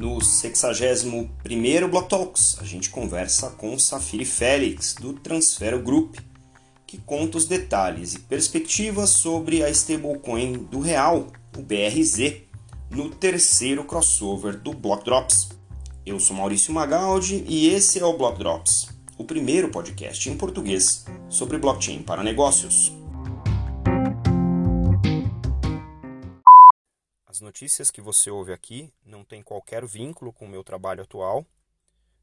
No 61º Block Talks, a gente conversa com Safiri Félix, do Transfero Group, que conta os detalhes e perspectivas sobre a stablecoin do real, o BRZ, no terceiro crossover do Block Drops. Eu sou Maurício Magaldi e esse é o Block Drops, o primeiro podcast em português sobre blockchain para negócios. Notícias que você ouve aqui não têm qualquer vínculo com o meu trabalho atual,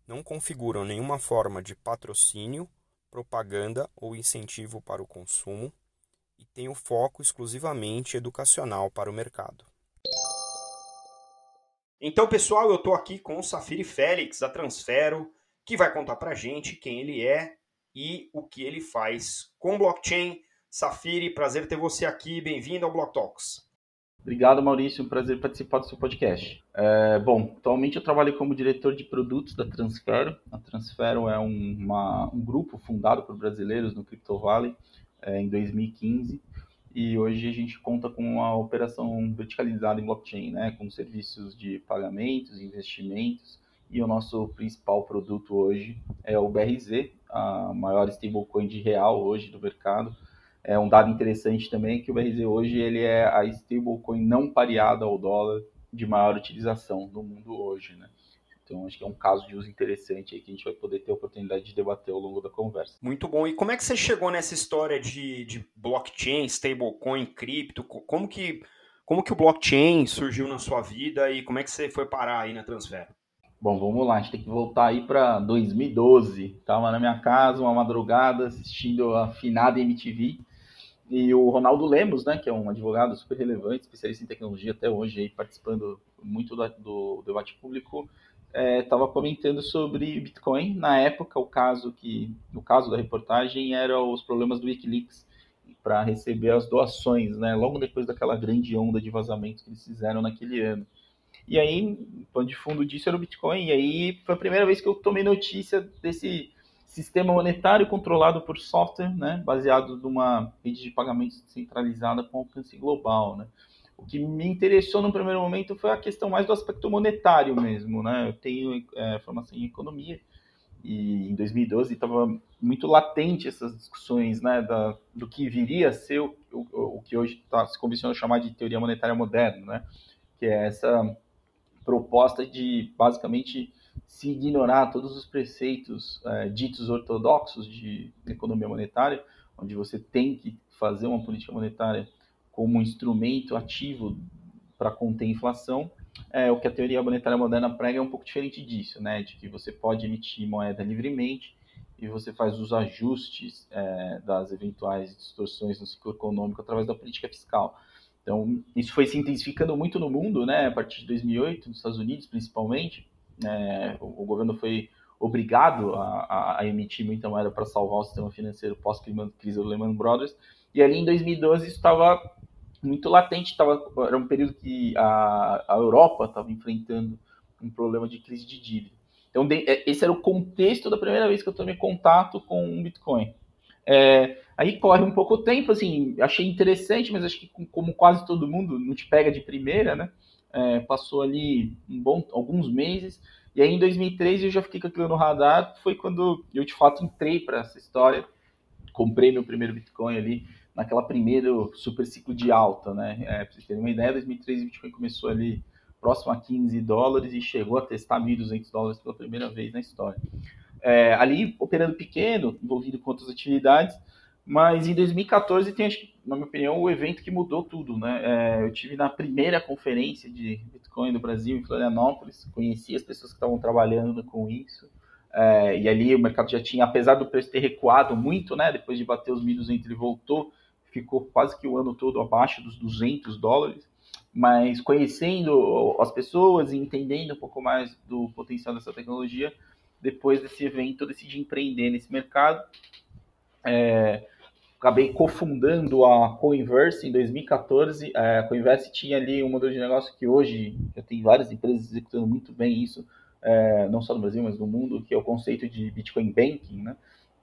não configuram nenhuma forma de patrocínio, propaganda ou incentivo para o consumo e têm o foco exclusivamente educacional para o mercado. Então, pessoal, eu estou aqui com o Safiri Félix, da Transfero, que vai contar para gente quem ele é e o que ele faz com blockchain. Safiri, prazer ter você aqui. Bem-vindo ao Block Talks. Obrigado, Maurício. Um prazer participar do seu podcast. É, bom, atualmente eu trabalho como diretor de produtos da Transfero. A Transfero é uma, um grupo fundado por brasileiros no Crypto Valley é, em 2015 e hoje a gente conta com uma operação verticalizada em blockchain, né, com serviços de pagamentos, investimentos e o nosso principal produto hoje é o BRZ, a maior stablecoin de real hoje do mercado é um dado interessante também que o BRZ hoje ele é a stablecoin não pareada ao dólar de maior utilização no mundo hoje, né? Então, acho que é um caso de uso interessante aí que a gente vai poder ter a oportunidade de debater ao longo da conversa. Muito bom. E como é que você chegou nessa história de, de blockchain, stablecoin, cripto? Como que, como que o blockchain surgiu na sua vida e como é que você foi parar aí na Transfer? Bom, vamos lá, a gente tem que voltar aí para 2012. Tava na minha casa, uma madrugada, assistindo a finada MTV. E o Ronaldo Lemos, né, que é um advogado super relevante, especialista em tecnologia até hoje, aí, participando muito do, do debate público, estava é, comentando sobre Bitcoin. Na época, o caso que, no caso da reportagem, era os problemas do WikiLeaks para receber as doações, né, logo depois daquela grande onda de vazamentos que eles fizeram naquele ano. E aí, o pano de fundo disso era o Bitcoin. E aí foi a primeira vez que eu tomei notícia desse sistema monetário controlado por software, né, baseado numa rede de pagamentos centralizada com alcance global, né. O que me interessou no primeiro momento foi a questão mais do aspecto monetário mesmo, né. Eu tenho é, formação em economia e em 2012 estava muito latente essas discussões, né, da, do que viria a ser o, o, o que hoje tá, se convenciona chamar de teoria monetária moderna, né, que é essa proposta de basicamente se ignorar todos os preceitos é, ditos ortodoxos de economia monetária, onde você tem que fazer uma política monetária como um instrumento ativo para conter a inflação, é, o que a teoria monetária moderna prega é um pouco diferente disso, né? De que você pode emitir moeda livremente e você faz os ajustes é, das eventuais distorções no ciclo econômico através da política fiscal. Então, isso foi se intensificando muito no mundo, né? A partir de 2008, nos Estados Unidos, principalmente, é, o, o, governo foi obrigado a, a, emitir muita moeda para salvar o sistema financeiro pós-crise do Lehman Brothers. E ali em 2012 isso estava muito latente, tava, era um período que a, a Europa estava enfrentando um problema de crise de dívida. Então, de, é, esse era o contexto da primeira vez que eu tomei contato com o Bitcoin. É, aí corre um pouco o tempo, assim, achei interessante, mas acho que como quase todo mundo, não te pega de primeira, né? É, passou ali um bom, alguns meses, e aí em 2013 eu já fiquei com aquilo no radar, foi quando eu de fato entrei para essa história, comprei meu primeiro Bitcoin ali, naquela primeiro super ciclo de alta, né? É, pra vocês terem uma ideia, 2013 o Bitcoin começou ali próximo a 15 dólares e chegou a testar 1.200 dólares pela primeira vez na história. É, ali operando pequeno, envolvido com outras atividades, mas em 2014 tem, acho que, na minha opinião, o evento que mudou tudo, né? É, eu tive na primeira conferência de Bitcoin do Brasil em Florianópolis, conheci as pessoas que estavam trabalhando com isso. É, e ali o mercado já tinha, apesar do preço ter recuado muito, né? Depois de bater os 1.200 ele voltou, ficou quase que o ano todo abaixo dos 200 dólares. Mas conhecendo as pessoas e entendendo um pouco mais do potencial dessa tecnologia, depois desse evento eu decidi empreender nesse mercado. É, acabei cofundando a Coinverse em 2014. É, a Coinverse tinha ali um modelo de negócio que hoje já tem várias empresas executando muito bem isso, é, não só no Brasil, mas no mundo, que é o conceito de Bitcoin Banking, né?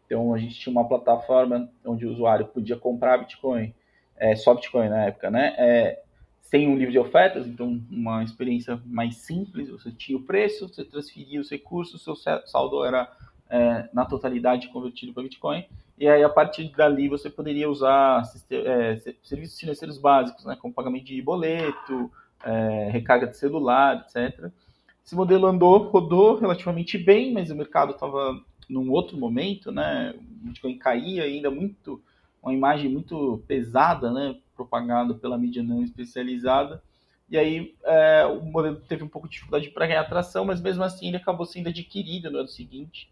Então a gente tinha uma plataforma onde o usuário podia comprar Bitcoin, é, só Bitcoin na época, né? É, sem um livro de ofertas, então uma experiência mais simples, você tinha o preço, você transferia os recursos, seu saldo era é, na totalidade convertido para Bitcoin, e aí a partir dali você poderia usar é, serviços financeiros básicos, né, como pagamento de boleto, é, recarga de celular, etc. Esse modelo andou, rodou relativamente bem, mas o mercado estava num outro momento, né? O Bitcoin caía ainda muito, uma imagem muito pesada, né? Propagada pela mídia não especializada. E aí é, o modelo teve um pouco de dificuldade para ganhar atração, mas mesmo assim ele acabou sendo adquirido no ano seguinte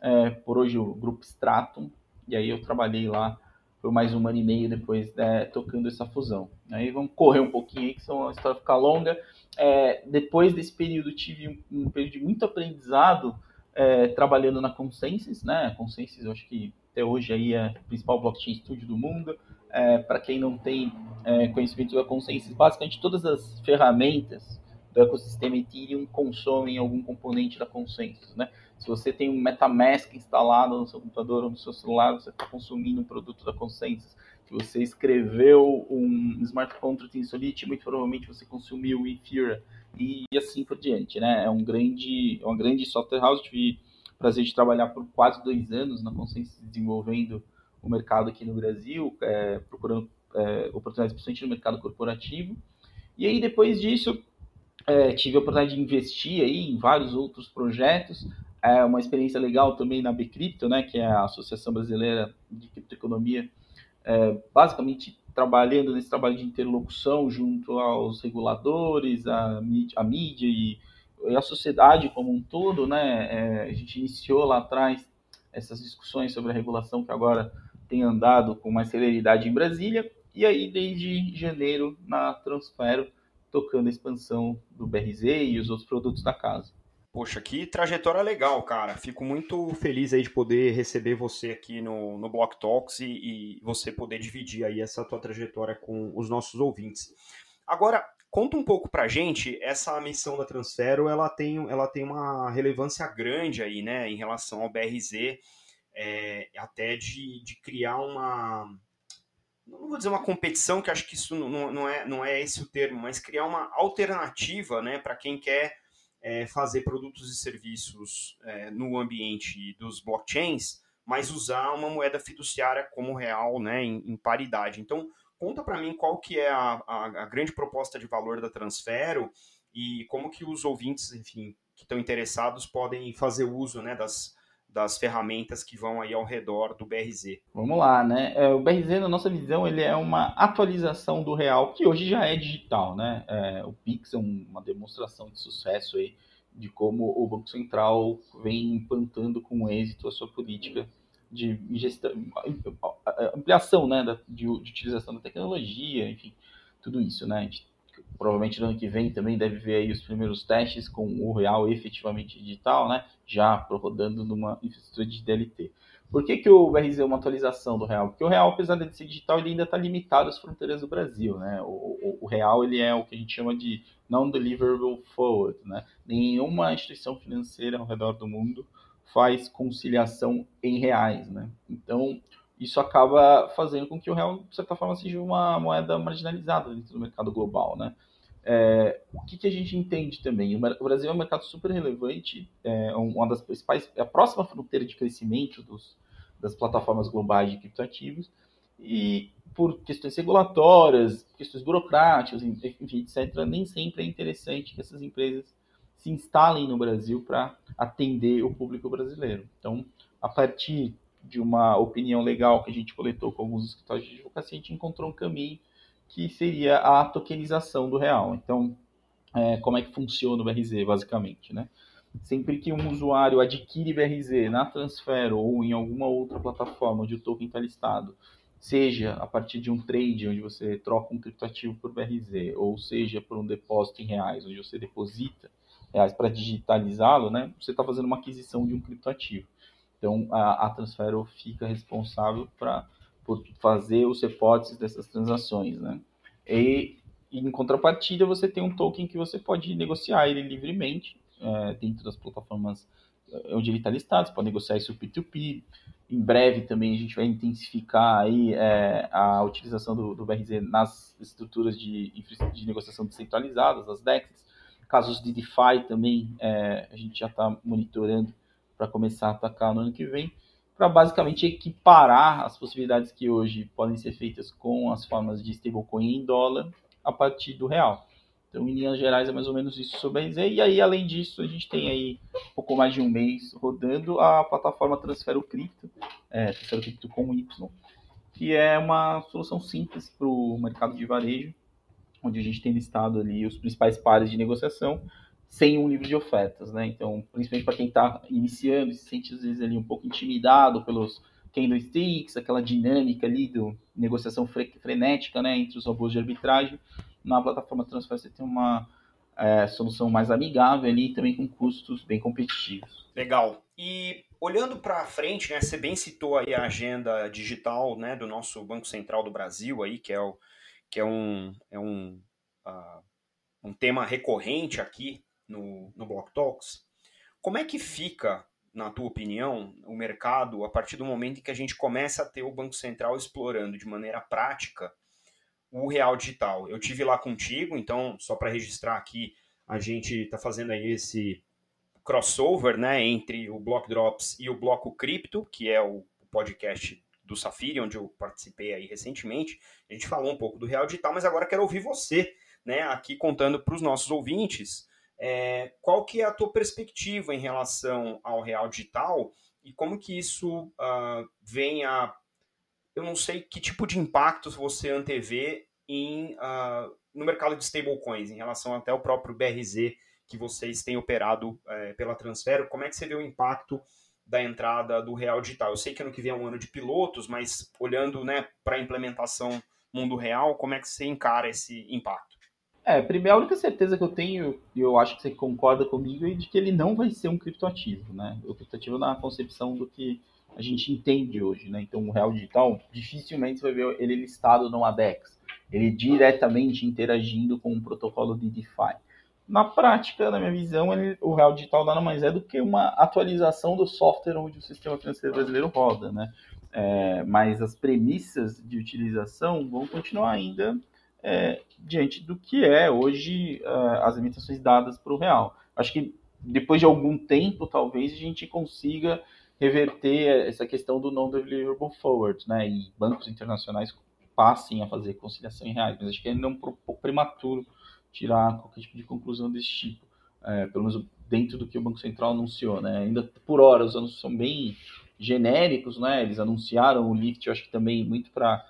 é, por hoje o grupo Stratum. E aí eu trabalhei lá por mais um ano e meio depois né, tocando essa fusão. Aí vamos correr um pouquinho aí, que a história ficar longa. É, depois desse período tive um, um período de muito aprendizado é, trabalhando na Consensus, né? Consensus, eu acho que até hoje aí é o principal blockchain studio do mundo. É, Para quem não tem é, conhecimento da Consensus, basicamente todas as ferramentas do ecossistema Ethereum consomem algum componente da Consensus, né? Se você tem um MetaMask instalado no seu computador ou no seu celular, você está consumindo um produto da Consensus. Se você escreveu um smart contract em Solidity, muito provavelmente você consumiu Ethereum e assim por diante, né? É um grande, uma grande software house. Tive prazer de trabalhar por quase dois anos na Consensus desenvolvendo o mercado aqui no Brasil, é, procurando é, oportunidades principalmente no mercado corporativo. E aí depois disso é, tive a oportunidade de investir aí em vários outros projetos. É uma experiência legal também na Bcrypto, né, que é a Associação Brasileira de Criptoeconomia, é, basicamente trabalhando nesse trabalho de interlocução junto aos reguladores, a mídia, mídia e, e, a sociedade como um todo, né? É, a gente iniciou lá atrás essas discussões sobre a regulação que agora tem andado com mais celeridade em Brasília, e aí desde janeiro na Transfero, tocando a expansão do BRZ e os outros produtos da casa. Poxa, que trajetória legal, cara. Fico muito feliz aí de poder receber você aqui no, no Block Talks e, e você poder dividir aí essa tua trajetória com os nossos ouvintes. Agora, conta um pouco pra gente, essa missão da Transfero, ela tem, ela tem uma relevância grande aí, né, em relação ao BRZ, é, até de, de criar uma, não vou dizer uma competição, que acho que isso não, não, é, não é esse o termo, mas criar uma alternativa, né, para quem quer é, fazer produtos e serviços é, no ambiente dos blockchains, mas usar uma moeda fiduciária como real, né, em, em paridade. Então, conta para mim qual que é a, a, a, grande proposta de valor da Transfero e como que os ouvintes, enfim, que estão interessados podem fazer uso, né, das, das ferramentas que vão aí ao redor do BRZ. Vamos lá, né? É, o BRZ, na nossa visão, ele é uma atualização do real, que hoje já é digital, né? É, o Pix é uma demonstração de sucesso aí de como o Banco Central vem implantando com êxito a sua política de gestão, ampliação, né, de, de utilização da tecnologia, enfim, tudo isso, né? A gente provavelmente no ano que vem também deve ver aí os primeiros testes com o real efetivamente digital, né? Já rodando numa infraestrutura de DLT. Por que, que o BRZ é uma atualização do real? Porque o real, apesar de ser digital, ele ainda está limitado às fronteiras do Brasil, né? O, o, o, real ele é o que a gente chama de non-deliverable forward, né? Nenhuma instituição financeira ao redor do mundo faz conciliação em reais, né? Então isso acaba fazendo com que o real, de certa forma, seja uma moeda marginalizada dentro do mercado global, né? É, o que, que, a gente entende também? O Brasil é um mercado super relevante, é uma das principais, é a próxima fronteira de crescimento dos, das plataformas globais de criptoativos, e por questões regulatórias, questões burocráticas, enfim, etc., nem sempre é interessante que essas empresas se instalem no Brasil para atender o público brasileiro. Então, a partir de uma opinião legal que a gente coletou com alguns escritórios de advocacia, a gente encontrou um caminho que seria a tokenização do real. Então, é, como é que funciona o BRZ, basicamente, né? Sempre que um usuário adquire BRZ na Transfero ou em alguma outra plataforma onde o token está listado, seja a partir de um trade onde você troca um criptoativo por BRZ, ou seja por um depósito em reais, onde você deposita reais para digitalizá-lo, né? Você está fazendo uma aquisição de um criptoativo. Então, a, a Transfero fica responsável pra, por fazer os reportes dessas transações, né? E, em contrapartida, você tem um token que você pode negociar ele livremente é, dentro das plataformas onde ele está listado, você pode negociar isso P2P. Em breve também a gente vai intensificar aí é, a utilização do, do, BRZ nas estruturas de, de negociação descentralizadas, as DEXs. Casos de DeFi também é, a gente já está monitorando para começar a atacar no ano que vem, para basicamente equiparar as possibilidades que hoje podem ser feitas com as formas de stablecoin em dólar a partir do real. Então, em linhas gerais, é mais ou menos isso sobre a RZ. E aí, além disso, a gente tem aí um pouco mais de um mês rodando a plataforma Transfero Cripto, é, Transfero Cripto com Y, que é uma solução simples para o mercado de varejo, onde a gente tem listado ali os principais pares de negociação, sem um livro de ofertas, né? Então, principalmente para quem está iniciando, se sente às vezes ali um pouco intimidado pelos candlesticks, aquela dinâmica ali do negociação frenética, né, entre os robôs de arbitragem na plataforma Transfer você tem uma é, solução mais amigável ali também com custos bem competitivos. Legal. E olhando para frente, né, você bem citou aí a agenda digital né, do nosso Banco Central do Brasil, aí, que é, o, que é um, é um, uh, um tema recorrente aqui no, no Block Talks. Como é que fica, na tua opinião, o mercado a partir do momento em que a gente começa a ter o Banco Central explorando de maneira prática o Real Digital. Eu tive lá contigo, então só para registrar aqui, a gente está fazendo aí esse crossover, né, entre o Block Drops e o Bloco Cripto, que é o podcast do Safiri, onde eu participei aí recentemente. A gente falou um pouco do Real Digital, mas agora quero ouvir você, né, aqui contando para os nossos ouvintes, é, qual que é a tua perspectiva em relação ao Real Digital e como que isso uh, vem a eu não sei que tipo de impactos você antevê em, uh, no mercado de stablecoins, em relação até o próprio BRZ que vocês têm operado é, pela Transfero. Como é que você vê o impacto da entrada do Real Digital? Eu sei que ano que vem é um ano de pilotos, mas olhando né, para a implementação mundo real, como é que você encara esse impacto? É, primeiro, a única certeza que eu tenho, e eu acho que você concorda comigo, é de que ele não vai ser um criptoativo, né? O criptoativo na concepção do que a gente entende hoje, né? Então, o real digital, dificilmente você vai ver ele listado no ADEX, ele diretamente interagindo com um protocolo de DeFi. Na prática, na minha visão, ele, o real digital nada mais é do que uma atualização do software onde o sistema financeiro brasileiro roda, né? É, mas as premissas de utilização vão continuar ainda é, diante do que é hoje é, as limitações dadas para o real. Acho que depois de algum tempo, talvez a gente consiga reverter essa questão do non-deliverable forward, né? E bancos internacionais passem a fazer conciliação em reais. Mas acho que ainda é pouco prematuro tirar qualquer tipo de conclusão desse tipo. É, pelo menos dentro do que o Banco Central anunciou, né? Ainda por hora os anúncios são bem genéricos, né? Eles anunciaram o lift, eu acho que também muito para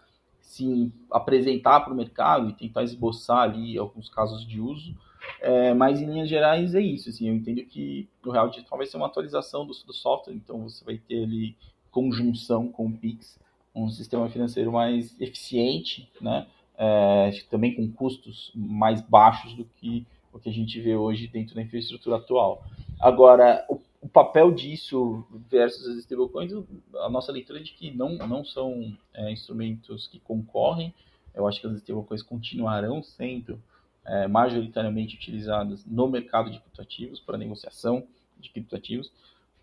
se apresentar para o mercado e tentar esboçar ali alguns casos de uso. É, mas em linhas gerais é isso. Assim, eu entendo que o Real Digital vai ser uma atualização do, do software, então você vai ter ali conjunção com o Pix, um sistema financeiro mais eficiente, né? É, também com custos mais baixos do que o que a gente vê hoje dentro da infraestrutura atual. Agora, o, o papel disso versus as stablecoins, a nossa leitura é de que não, não são é, instrumentos que concorrem. Eu acho que as stablecoins continuarão sendo é, majoritariamente utilizadas no mercado de criptoativos, para negociação de criptoativos,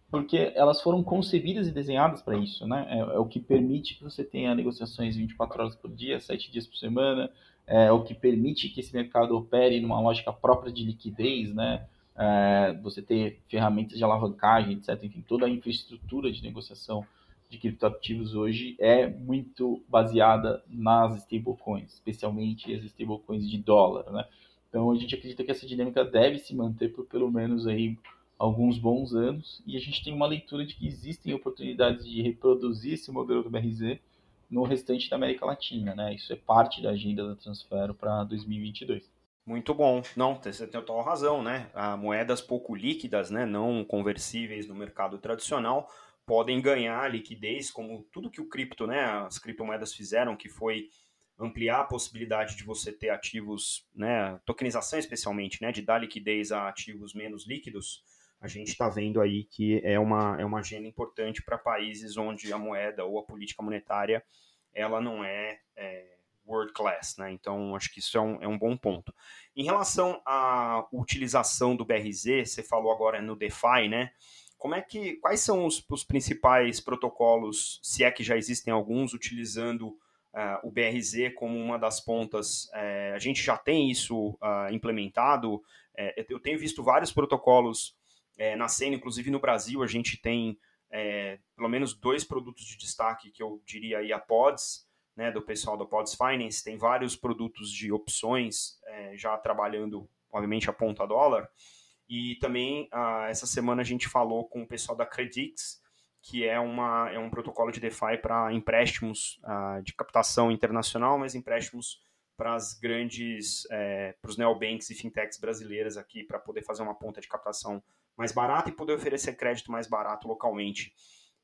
porque elas foram concebidas e desenhadas para isso, né? É, é, o que permite que você tenha negociações 24 horas por dia, 7 dias por semana, é o que permite que esse mercado opere numa lógica própria de liquidez, né? É, você ter ferramentas de alavancagem, etc. Enfim, toda a infraestrutura de negociação de criptoativos hoje é muito baseada nas stablecoins, especialmente as stablecoins de dólar, né? Então a gente acredita que essa dinâmica deve se manter por pelo menos aí alguns bons anos e a gente tem uma leitura de que existem oportunidades de reproduzir esse modelo do BRZ no restante da América Latina, né? Isso é parte da agenda da Transfero para 2022. Muito bom. Não, você tem total razão, né? Há moedas pouco líquidas, né, não conversíveis no mercado tradicional, podem ganhar liquidez, como tudo que o cripto, né, as criptomoedas fizeram, que foi ampliar a possibilidade de você ter ativos, né, tokenização especialmente, né, de dar liquidez a ativos menos líquidos, a gente está vendo aí que é uma, é uma agenda importante para países onde a moeda ou a política monetária ela não é, é world class, né? Então acho que isso é um, é um bom ponto. Em relação à utilização do BRZ, você falou agora no DeFi, né? como é que, quais são os, os principais protocolos, se é que já existem alguns, utilizando uh, o BRZ como uma das pontas? Uh, a gente já tem isso uh, implementado. Eu tenho visto vários protocolos nascendo, inclusive no Brasil a gente tem pelo menos dois produtos de destaque que eu diria aí a Pods, né, do pessoal da Pods Finance, tem vários produtos de opções já trabalhando, obviamente, a ponta dólar. E também, ah, essa semana, a gente falou com o pessoal da Credix, que é, uma, é um protocolo de DeFi para empréstimos ah, de captação internacional, mas empréstimos para as grandes, é, para os neobanks e fintechs brasileiras aqui, para poder fazer uma ponta de captação mais barata e poder oferecer crédito mais barato localmente.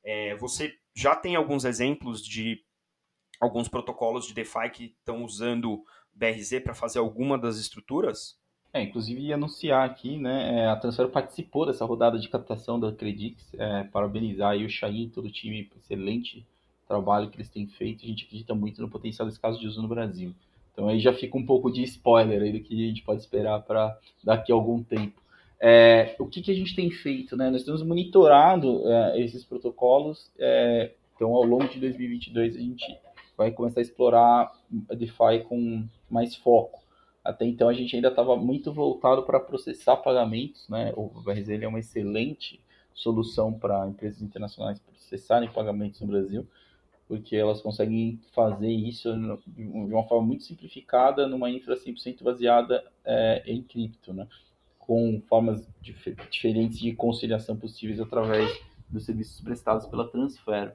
É, você já tem alguns exemplos de alguns protocolos de DeFi que estão usando BRZ para fazer alguma das estruturas? É, inclusive anunciar aqui, né, é, a Transfer participou dessa rodada de captação da Credix, é, parabenizar aí o Chain e todo o time, excelente trabalho que eles têm feito, a gente acredita muito no potencial desse caso de uso no Brasil. Então aí já fica um pouco de spoiler aí do que a gente pode esperar para daqui a algum tempo. É, o que, que a gente tem feito? Né? Nós temos monitorado é, esses protocolos, é, então ao longo de 2022 a gente vai começar a explorar DeFi com mais foco. Até então a gente ainda estava muito voltado para processar pagamentos, né? O BRZ é uma excelente solução para empresas internacionais processarem pagamentos no Brasil, porque elas conseguem fazer isso de uma forma muito simplificada numa infra 100% baseada é, em cripto, né? com formas dif diferentes de conciliação possíveis através dos serviços prestados pela Transfer.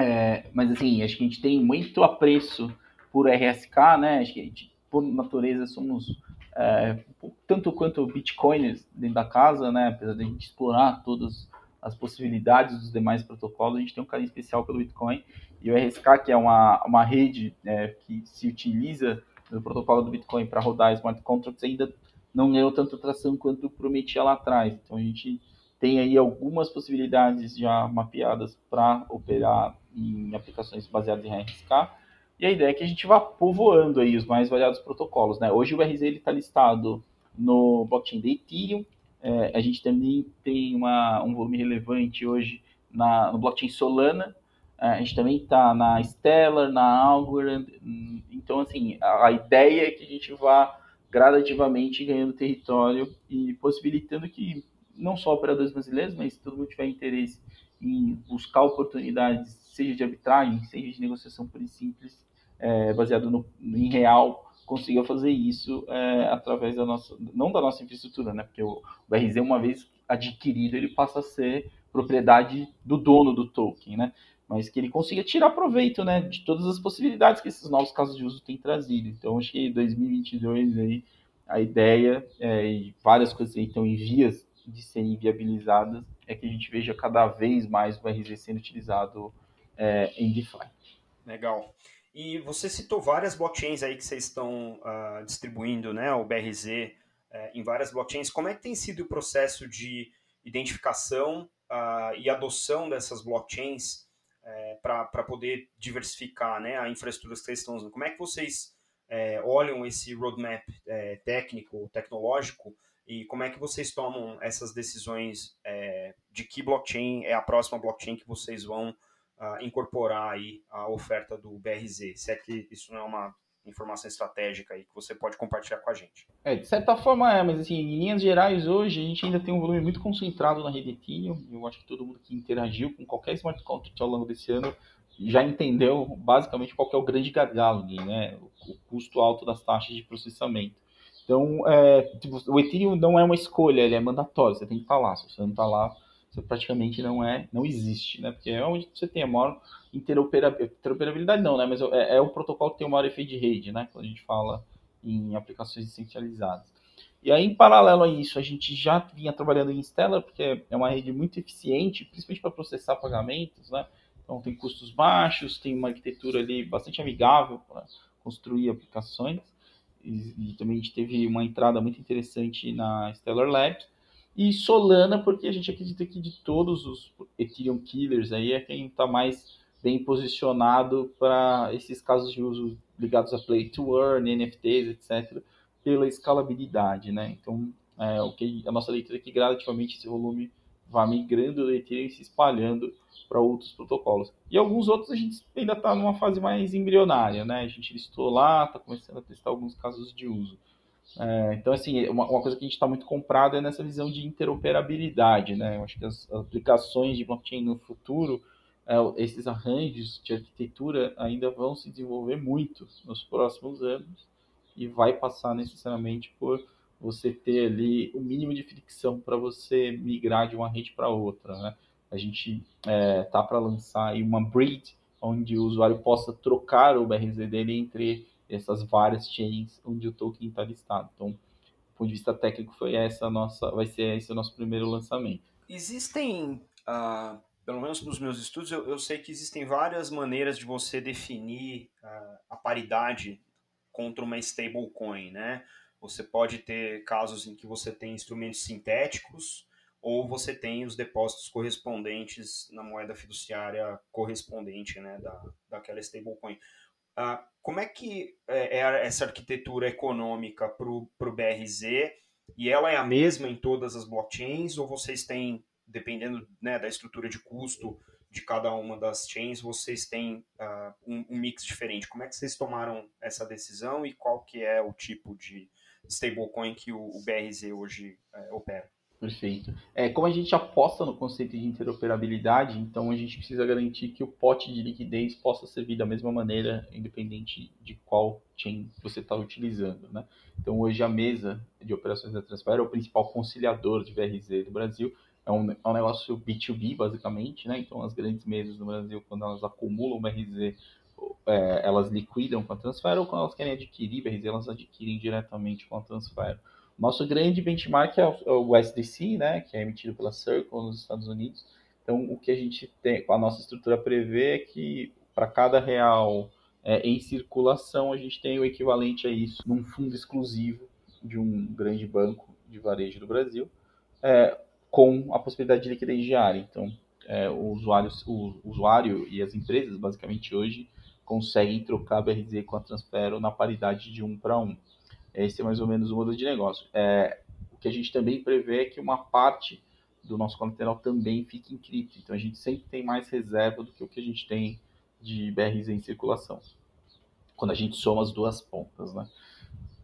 É, mas assim, acho que a gente tem muito apreço por RSK, né? Acho que a gente por natureza, somos é, tanto quanto bitcoiners dentro da casa, né? Apesar de a gente explorar todas as possibilidades dos demais protocolos, a gente tem um carinho especial pelo Bitcoin. E o RSK, que é uma, uma rede é, que se utiliza no protocolo do Bitcoin para rodar smart contracts, ainda não ganhou tanta tração quanto prometia lá atrás. Então a gente tem aí algumas possibilidades já mapeadas para operar em aplicações baseadas em RSK e a ideia é que a gente vá povoando aí os mais variados protocolos. Né? Hoje o RZ está listado no blockchain da Ethereum. É, a gente também tem uma, um volume relevante hoje na, no blockchain Solana. É, a gente também está na Stellar, na Algorand. Então, assim, a, a ideia é que a gente vá gradativamente ganhando território e possibilitando que não só operadores brasileiros, mas todo mundo tiver interesse em buscar oportunidades, seja de arbitragem, seja de negociação por simples, é, baseado no, em real, consiga fazer isso é, através da nossa, não da nossa infraestrutura, né? Porque o, o uma vez adquirido, ele passa a ser propriedade do dono do token, né? Mas que ele consiga tirar proveito, né, de todas as possibilidades que esses novos casos de uso têm trazido. Então, acho que 2022 aí a ideia é, e várias coisas aí estão em vias de serem viabilizadas é que a gente veja cada vez mais o BRZ sendo utilizado é, em DeFi. Legal. E você citou várias blockchains aí que vocês estão uh, distribuindo, né, o BRZ, eh, em várias blockchains. Como é que tem sido o processo de identificação uh, e adoção dessas blockchains uh, para poder diversificar né, a infraestrutura que vocês estão usando? Como é que vocês olham esse roadmap técnico, tecnológico, e como é que vocês tomam essas decisões de que blockchain é a próxima blockchain que vocês vão uh, incorporar aí a oferta do BRZ, se é que isso não é uma informação estratégica aí que você pode compartilhar com a gente. É, de certa forma é, mas assim, em linhas gerais hoje a gente ainda tem um volume muito concentrado na rede Ethereum, eu acho que todo mundo que interagiu com qualquer smart contract ao longo desse ano já entendeu basicamente qual é o grande gargalo, né, o custo alto das taxas de processamento. Então, é, tipo, o Ethereum não é uma escolha, ele é mandatório, você tem que estar lá, se você não está lá, você praticamente não é, não existe, né? Porque é onde você tem a maior interoperabilidade, não, né? Mas é, é o protocolo que tem o maior efeito de rede, né? Quando a gente fala em aplicações descentralizadas. E aí, em paralelo a isso, a gente já vinha trabalhando em Stellar, porque é uma rede muito eficiente, principalmente para processar pagamentos, né? Então, tem custos baixos, tem uma arquitetura ali bastante amigável para construir aplicações. E, também a gente teve uma entrada muito interessante na Stellar Labs. E Solana, porque a gente acredita que de todos os Ethereum Killers aí é quem está mais bem posicionado para esses casos de uso ligados a Play to Earn, NFTs, etc., pela escalabilidade, né? Então, é, o que a nossa leitura é que gradativamente esse volume vá migrando do Ethereum e se espalhando para outros protocolos. E alguns outros a gente ainda está numa fase mais embrionária, né? A gente listou lá, está começando a testar alguns casos de uso. É, então, assim, uma, uma, coisa que a gente está muito comprado é nessa visão de interoperabilidade, né? Eu acho que as, as aplicações de blockchain no futuro, é, esses arranjos de arquitetura ainda vão se desenvolver muito nos próximos anos e vai passar necessariamente por você ter ali o mínimo de fricção para você migrar de uma rede para outra, né? A gente é, tá para lançar uma breed onde o usuário possa trocar o BRZ dele entre essas várias chains onde o token está listado. Então, do ponto de vista técnico, foi essa nossa, vai ser esse o nosso primeiro lançamento. Existem, uh, pelo menos nos meus estudos, eu, eu, sei que existem várias maneiras de você definir uh, a paridade contra uma stablecoin, né? Você pode ter casos em que você tem instrumentos sintéticos ou você tem os depósitos correspondentes na moeda fiduciária correspondente, né, da, daquela stablecoin. Uh, como é que é, é essa arquitetura econômica para o BRZ? E ela é a mesma em todas as blockchains? Ou vocês têm, dependendo né, da estrutura de custo de cada uma das chains, vocês têm uh, um, um, mix diferente? Como é que vocês tomaram essa decisão e qual que é o tipo de stablecoin que o, o BRZ hoje uh, opera? Perfeito. É, como a gente aposta no conceito de interoperabilidade, então a gente precisa garantir que o pote de liquidez possa servir da mesma maneira, independente de qual chain você está utilizando. Né? Então hoje a mesa de operações da Transfer é o principal conciliador de VRZ do Brasil. É um, é um negócio B2B, basicamente. Né? Então as grandes mesas do Brasil, quando elas acumulam VRZ, é, elas liquidam com a Transfer, ou quando elas querem adquirir VRZ, elas adquirem diretamente com a Transfer. Nosso grande benchmark é o SDC, né, que é emitido pela Circle nos Estados Unidos. Então, o que a gente tem, a nossa estrutura prevê é que para cada real é, em circulação, a gente tem o equivalente a isso num fundo exclusivo de um grande banco de varejo do Brasil, é, com a possibilidade de liquidez diária. Então, é, o, usuário, o usuário e as empresas, basicamente hoje, conseguem trocar BRZ com a Transpero na paridade de um para um. Esse é mais ou menos o modelo de negócio. É, o que a gente também prevê é que uma parte do nosso colateral também fique em cripto. Então a gente sempre tem mais reserva do que o que a gente tem de BRZ em circulação. Quando a gente soma as duas pontas, né?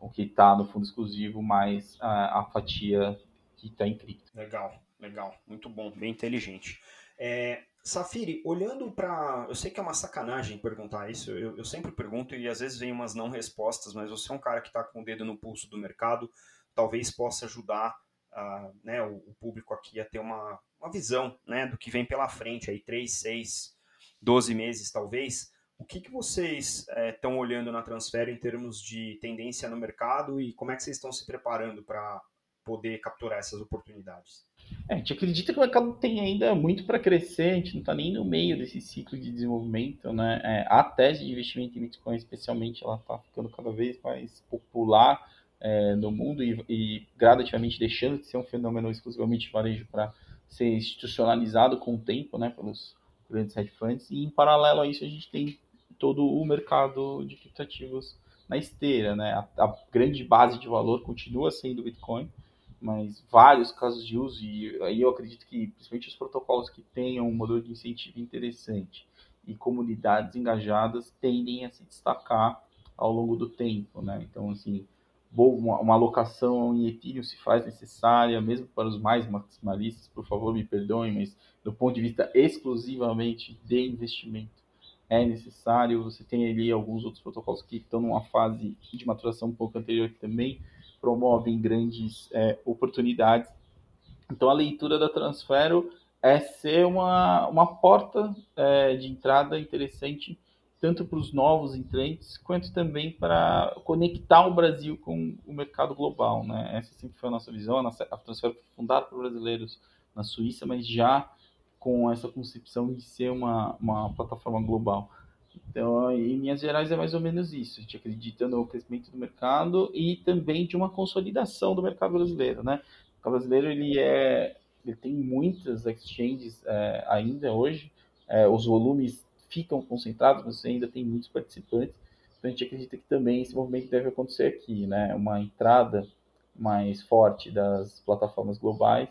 O que está no fundo exclusivo mais a, a fatia que está em cripto. Legal, legal. Muito bom, bem inteligente. É, Safiri, olhando para. Eu sei que é uma sacanagem perguntar isso, eu, eu, sempre pergunto e às vezes vem umas não respostas, mas você é um cara que está com o dedo no pulso do mercado, talvez possa ajudar uh, né, o, o, público aqui a ter uma, uma visão né, do que vem pela frente, aí 3, 6, 12 meses talvez. O que, que vocês estão é, olhando na Transfer em termos de tendência no mercado e como é que vocês estão se preparando para poder capturar essas oportunidades? É, a gente acredita que o mercado tem ainda muito para crescer, a gente não está nem no meio desse ciclo de desenvolvimento, né? É, a tese de investimento em Bitcoin, especialmente, ela está ficando cada vez mais popular é, no mundo e, e, gradativamente deixando de ser um fenômeno exclusivamente varejo para ser institucionalizado com o tempo, né? Pelos grandes hedge funds. E em paralelo a isso, a gente tem todo o mercado de criptativos na esteira, né? A, a grande base de valor continua sendo o Bitcoin mas vários casos de uso, e aí eu acredito que, principalmente os protocolos que tenham um modelo de incentivo interessante e comunidades engajadas tendem a se destacar ao longo do tempo, né? Então, assim, uma, uma alocação em Ethereum se faz necessária, mesmo para os mais maximalistas, por favor, me perdoem, mas do ponto de vista exclusivamente de investimento, é necessário. Você tem ali alguns outros protocolos que estão numa fase de maturação um pouco anterior que também promovem grandes é, oportunidades. Então, a leitura da Transfero é ser uma, uma porta é, de entrada interessante, tanto para os novos entrantes, quanto também para conectar o Brasil com o mercado global. Né? Essa sempre foi a nossa visão. A, Transfero foi fundada por brasileiros na Suíça, mas já com essa concepção de ser uma, uma plataforma global. Então, em linhas gerais, é mais ou menos isso. A gente acredita no crescimento do mercado e também de uma consolidação do mercado brasileiro, né? O mercado brasileiro, ele, é, ele tem muitas exchanges é, ainda hoje, é, os volumes ficam concentrados, mas você ainda tem muitos participantes. Então, a gente acredita que também esse movimento deve acontecer aqui, né? Uma entrada mais forte das plataformas globais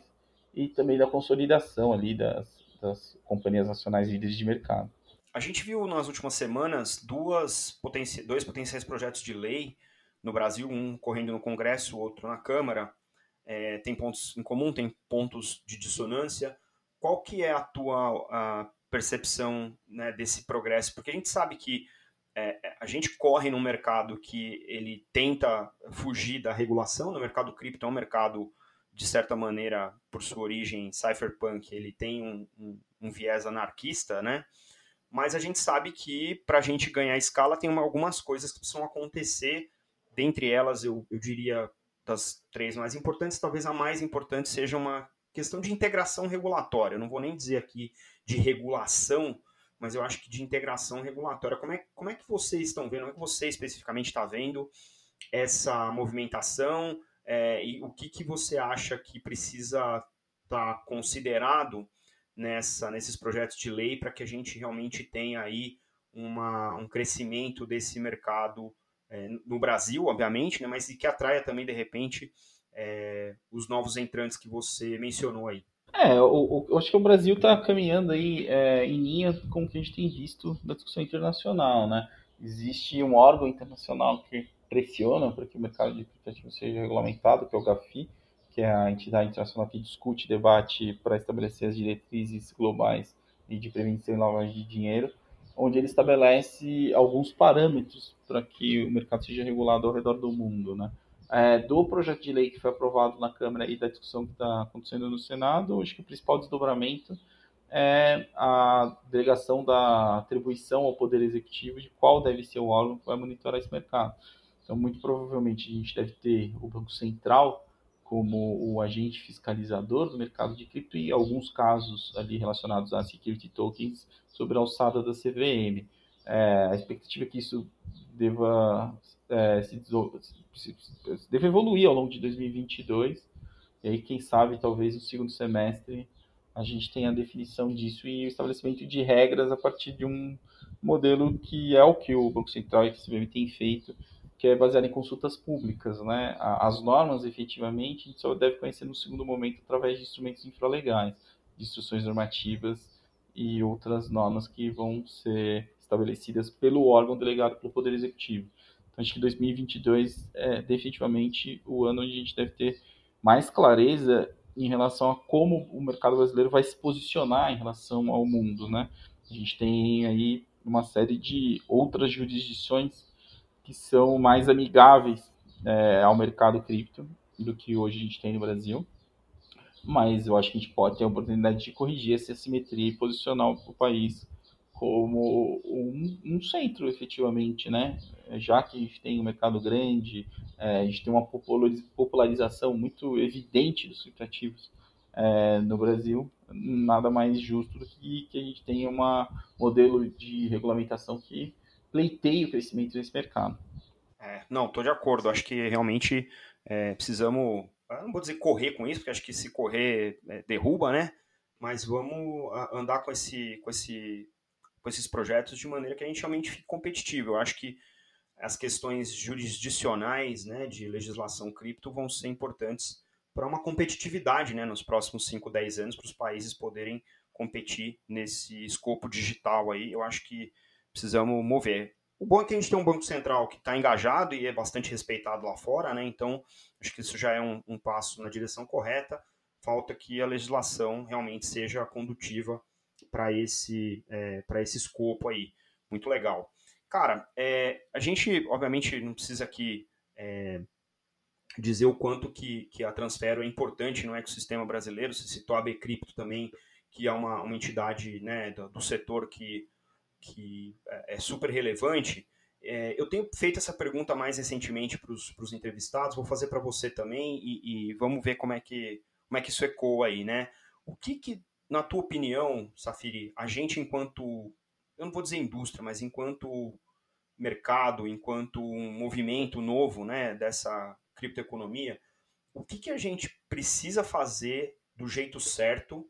e também da consolidação ali das, das companhias nacionais líderes de mercado. A gente viu nas últimas semanas duas potenci dois potenciais projetos de lei no Brasil, um correndo no Congresso, outro na Câmara. É, tem pontos em comum, tem pontos de dissonância. Qual que é a tua a percepção né, desse progresso? Porque a gente sabe que é, a gente corre num mercado que ele tenta fugir da regulação. No mercado cripto é um mercado de certa maneira, por sua origem cypherpunk, ele tem um, um, um viés anarquista, né? Mas a gente sabe que para a gente ganhar escala tem uma, algumas coisas que precisam acontecer. Dentre elas, eu, eu diria das três mais importantes, talvez a mais importante seja uma questão de integração regulatória. Eu não vou nem dizer aqui de regulação, mas eu acho que de integração regulatória. Como é, como é que vocês estão vendo, como é que você especificamente está vendo essa movimentação? é, e o que, que você acha que precisa estar tá considerado nessa, nesses projetos de lei para que a gente realmente tenha aí uma, um crescimento desse mercado é, no Brasil, obviamente, né, mas que atraia também, de repente, é, os novos entrantes que você mencionou aí. É, eu, eu acho que o Brasil está caminhando aí é, em linha com o que a gente tem visto da discussão internacional, né? Existe um órgão internacional que pressionam para que o mercado de criptoativos seja regulamentado, que é o GAFI, que é a entidade internacional que discute debate para estabelecer as diretrizes globais de prevenção e lavagem de dinheiro, onde ele estabelece alguns parâmetros para que o mercado seja regulado ao redor do mundo, né? É, do projeto de lei que foi aprovado na Câmara e da discussão que está acontecendo no Senado, acho que o principal desdobramento é a delegação da atribuição ao Poder Executivo de qual deve ser o órgão que vai monitorar esse mercado. Então, muito provavelmente, a gente deve ter o Banco Central como o agente fiscalizador do mercado de cripto e alguns casos ali relacionados a security tokens sobre a alçada da CVM. É, a expectativa é que isso deva, é, se, se, deva evoluir ao longo de 2022 e aí, quem sabe, talvez no segundo semestre a gente tenha a definição disso e o estabelecimento de regras a partir de um modelo que é o que o Banco Central e a CVM têm feito que é baseado em consultas públicas, né? As normas, efetivamente, a gente só deve conhecer no segundo momento através de instrumentos infralegais, de instruções normativas e outras normas que vão ser estabelecidas pelo órgão delegado pelo Poder Executivo. Então, acho que 2022 é definitivamente o ano onde a gente deve ter mais clareza em relação a como o mercado brasileiro vai se posicionar em relação ao mundo, né? A gente tem aí uma série de outras jurisdições que são mais amigáveis é, ao mercado cripto do que hoje a gente tem no Brasil. Mas eu acho que a gente pode ter a oportunidade de corrigir essa assimetria e posicionar o país como um, um, centro, efetivamente, né? Já que a gente tem um mercado grande, é, a gente tem uma popularização muito evidente dos criptativos é, no Brasil, nada mais justo do que, que a gente tenha um modelo de regulamentação que pleiteie o crescimento desse mercado. É, não, estou de acordo. Acho que realmente é, precisamos, não vou dizer correr com isso, porque acho que se correr é, derruba, né? Mas vamos andar com, esse, com, esse, com esses projetos de maneira que a gente realmente fique competitivo. Eu acho que as questões jurisdicionais né, de legislação cripto vão ser importantes para uma competitividade né, nos próximos 5, 10 anos, para os países poderem competir nesse escopo digital aí. Eu acho que precisamos mover. O bom é que a gente tem um Banco Central que está engajado e é bastante respeitado lá fora, né? Então, acho que isso já é um, um passo na direção correta. Falta que a legislação realmente seja condutiva para esse, é, esse escopo aí. Muito legal. Cara, é, a gente, obviamente, não precisa aqui é, dizer o quanto que, que a Transfero é importante no ecossistema brasileiro. Você citou a Bcrypto também, que é uma, uma entidade né, do, do setor que que é, é super relevante. É, eu tenho feito essa pergunta mais recentemente para os entrevistados, vou fazer para você também e, e, vamos ver como é que como é que isso ecoa aí, né? O que, que na tua opinião, Safiri, a gente enquanto eu não vou dizer indústria, mas enquanto mercado, enquanto um movimento novo, né, dessa criptoeconomia, o que, que a gente precisa fazer do jeito certo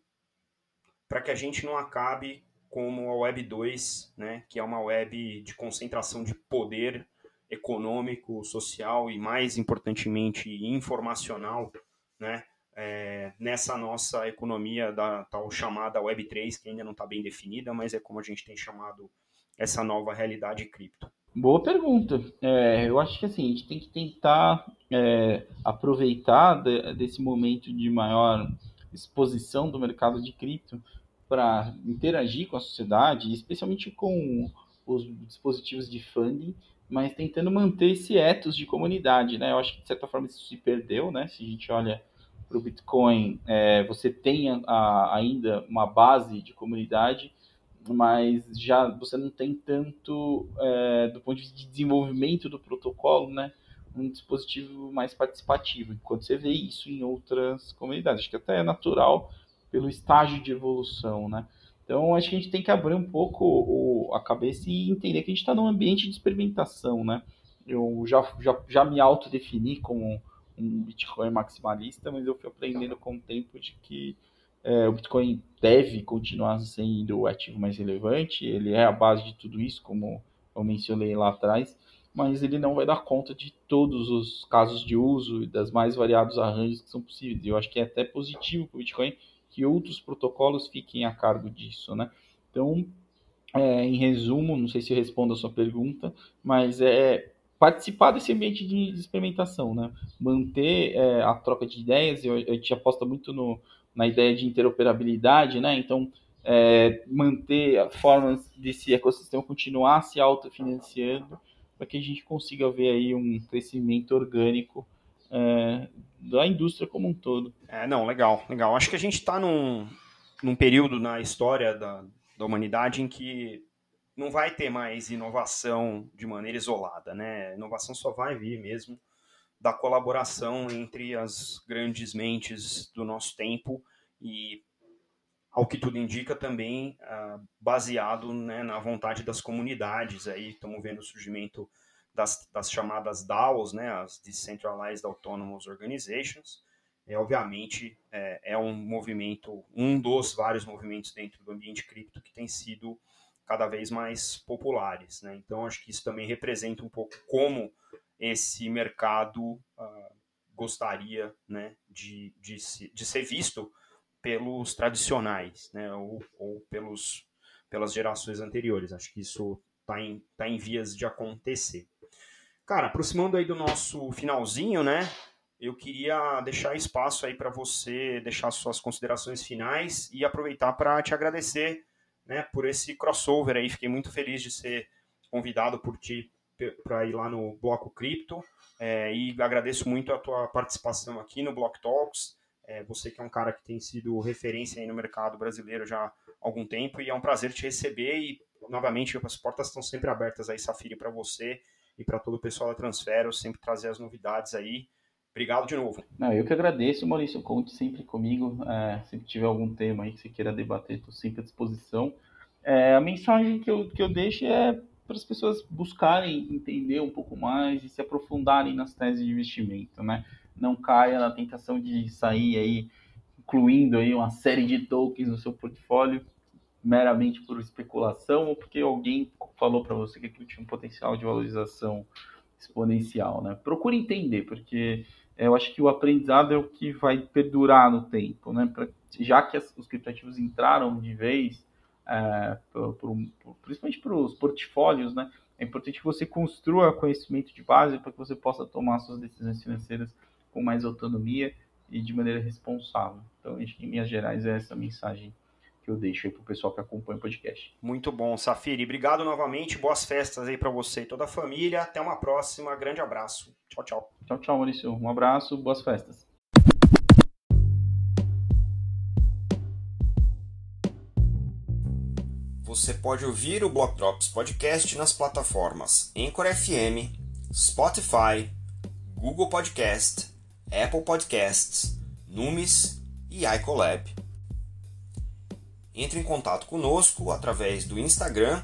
para que a gente não acabe como a Web 2, né, que é uma web de concentração de poder econômico, social e, mais importantemente, informacional, né, é, nessa nossa economia da tal chamada Web3, que ainda não está bem definida, mas é como a gente tem chamado essa nova realidade cripto? Boa pergunta. É, eu acho que assim, a gente tem que tentar é, aproveitar de, desse momento de maior exposição do mercado de cripto para interagir com a sociedade, especialmente com os dispositivos de funding, mas tentando manter esse ethos de comunidade, né? Eu acho que de certa forma isso se perdeu, né? Se a gente olha para o Bitcoin, é, você tem a, ainda uma base de comunidade, mas já você não tem tanto, é, do ponto de vista de desenvolvimento do protocolo, né? Um dispositivo mais participativo, enquanto você vê isso em outras comunidades. Acho que até é natural pelo estágio de evolução, né? Então, acho que a gente tem que abrir um pouco o, a cabeça e entender que a gente está num ambiente de experimentação, né? Eu já, já, já me autodefini como um Bitcoin maximalista, mas eu fui aprendendo com o tempo de que é, o Bitcoin deve continuar sendo o ativo mais relevante, ele é a base de tudo isso, como eu mencionei lá atrás, mas ele não vai dar conta de todos os casos de uso e das mais variados arranjos que são possíveis. Eu acho que é até positivo para o Bitcoin que outros protocolos fiquem a cargo disso, né? Então, é, em resumo, não sei se eu respondo a sua pergunta, mas é participar desse ambiente de, experimentação, né? Manter é, a troca de ideias, eu, a gente aposta muito no, na ideia de interoperabilidade, né? Então, é, manter formas desse ecossistema continuar se autofinanciando para que a gente consiga ver aí um crescimento orgânico é, da indústria como um todo. É, não, legal, legal. Acho que a gente está num, num período na história da, da humanidade em que não vai ter mais inovação de maneira isolada, né? Inovação só vai vir mesmo da colaboração entre as grandes mentes do nosso tempo e, ao que tudo indica, também uh, baseado né, na vontade das comunidades. Aí estamos vendo o surgimento das, das chamadas DAOs, né, as Decentralized Autonomous Organizations, é, obviamente é, é, um movimento, um dos vários movimentos dentro do ambiente cripto que tem sido cada vez mais populares. Né? Então, acho que isso também representa um pouco como esse mercado uh, gostaria né, de, de, de, ser visto pelos tradicionais né, ou, ou pelos, pelas gerações anteriores. Acho que isso está em, tá em vias de acontecer. Cara, aproximando aí do nosso finalzinho, né? Eu queria deixar espaço aí para você deixar suas considerações finais e aproveitar para te agradecer, né, por esse crossover aí. Fiquei muito feliz de ser convidado por ti para ir lá no Bloco Cripto é, e agradeço muito a tua participação aqui no Block Talks. É, você que é um cara que tem sido referência aí no mercado brasileiro já há algum tempo e é um prazer te receber e novamente as portas estão sempre abertas aí, Safiri, para você e para todo o pessoal da Transfero, sempre trazer as novidades aí. Obrigado de novo. Não, eu que agradeço, Maurício. Conte sempre comigo. É, se tiver algum tema aí que você queira debater, estou sempre à disposição. É, a mensagem que eu, que eu deixo é para as pessoas buscarem entender um pouco mais e se aprofundarem nas teses de investimento, né? Não caia na tentação de sair aí incluindo aí uma série de tokens no seu portfólio meramente por especulação ou porque alguém falou para você que aquilo tinha um potencial de valorização exponencial, né? Procure entender, porque eu acho que o aprendizado é o que vai perdurar no tempo, né? Pra, já que as, os criptativos entraram de vez, é, principalmente para os portfólios, né? É importante que você construa conhecimento de base para que você possa tomar suas decisões financeiras com mais autonomia e de maneira responsável. Então, acho que, em linhas gerais, é essa mensagem que eu deixo aí pro pessoal que acompanha o podcast. Muito bom, Safiri. Obrigado novamente. Boas festas aí para você e toda a família. Até uma próxima. Grande abraço. Tchau, tchau. Tchau, tchau, Maurício. Um abraço. Boas festas. Você pode ouvir o Block Drops Podcast nas plataformas Anchor FM, Spotify, Google Podcast, Apple Podcasts, Numis e iColab. Entre em contato conosco através do Instagram,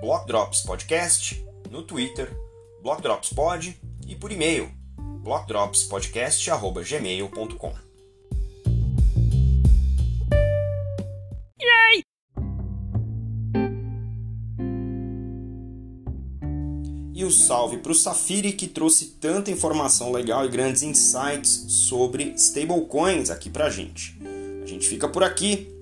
Block Drops Podcast, no Twitter, Block Drops Pod e por e-mail, blockdropspodcast@gmail.com. E o salve para o Safiri que trouxe tanta informação legal e grandes insights sobre stablecoins aqui para gente. A gente fica por aqui,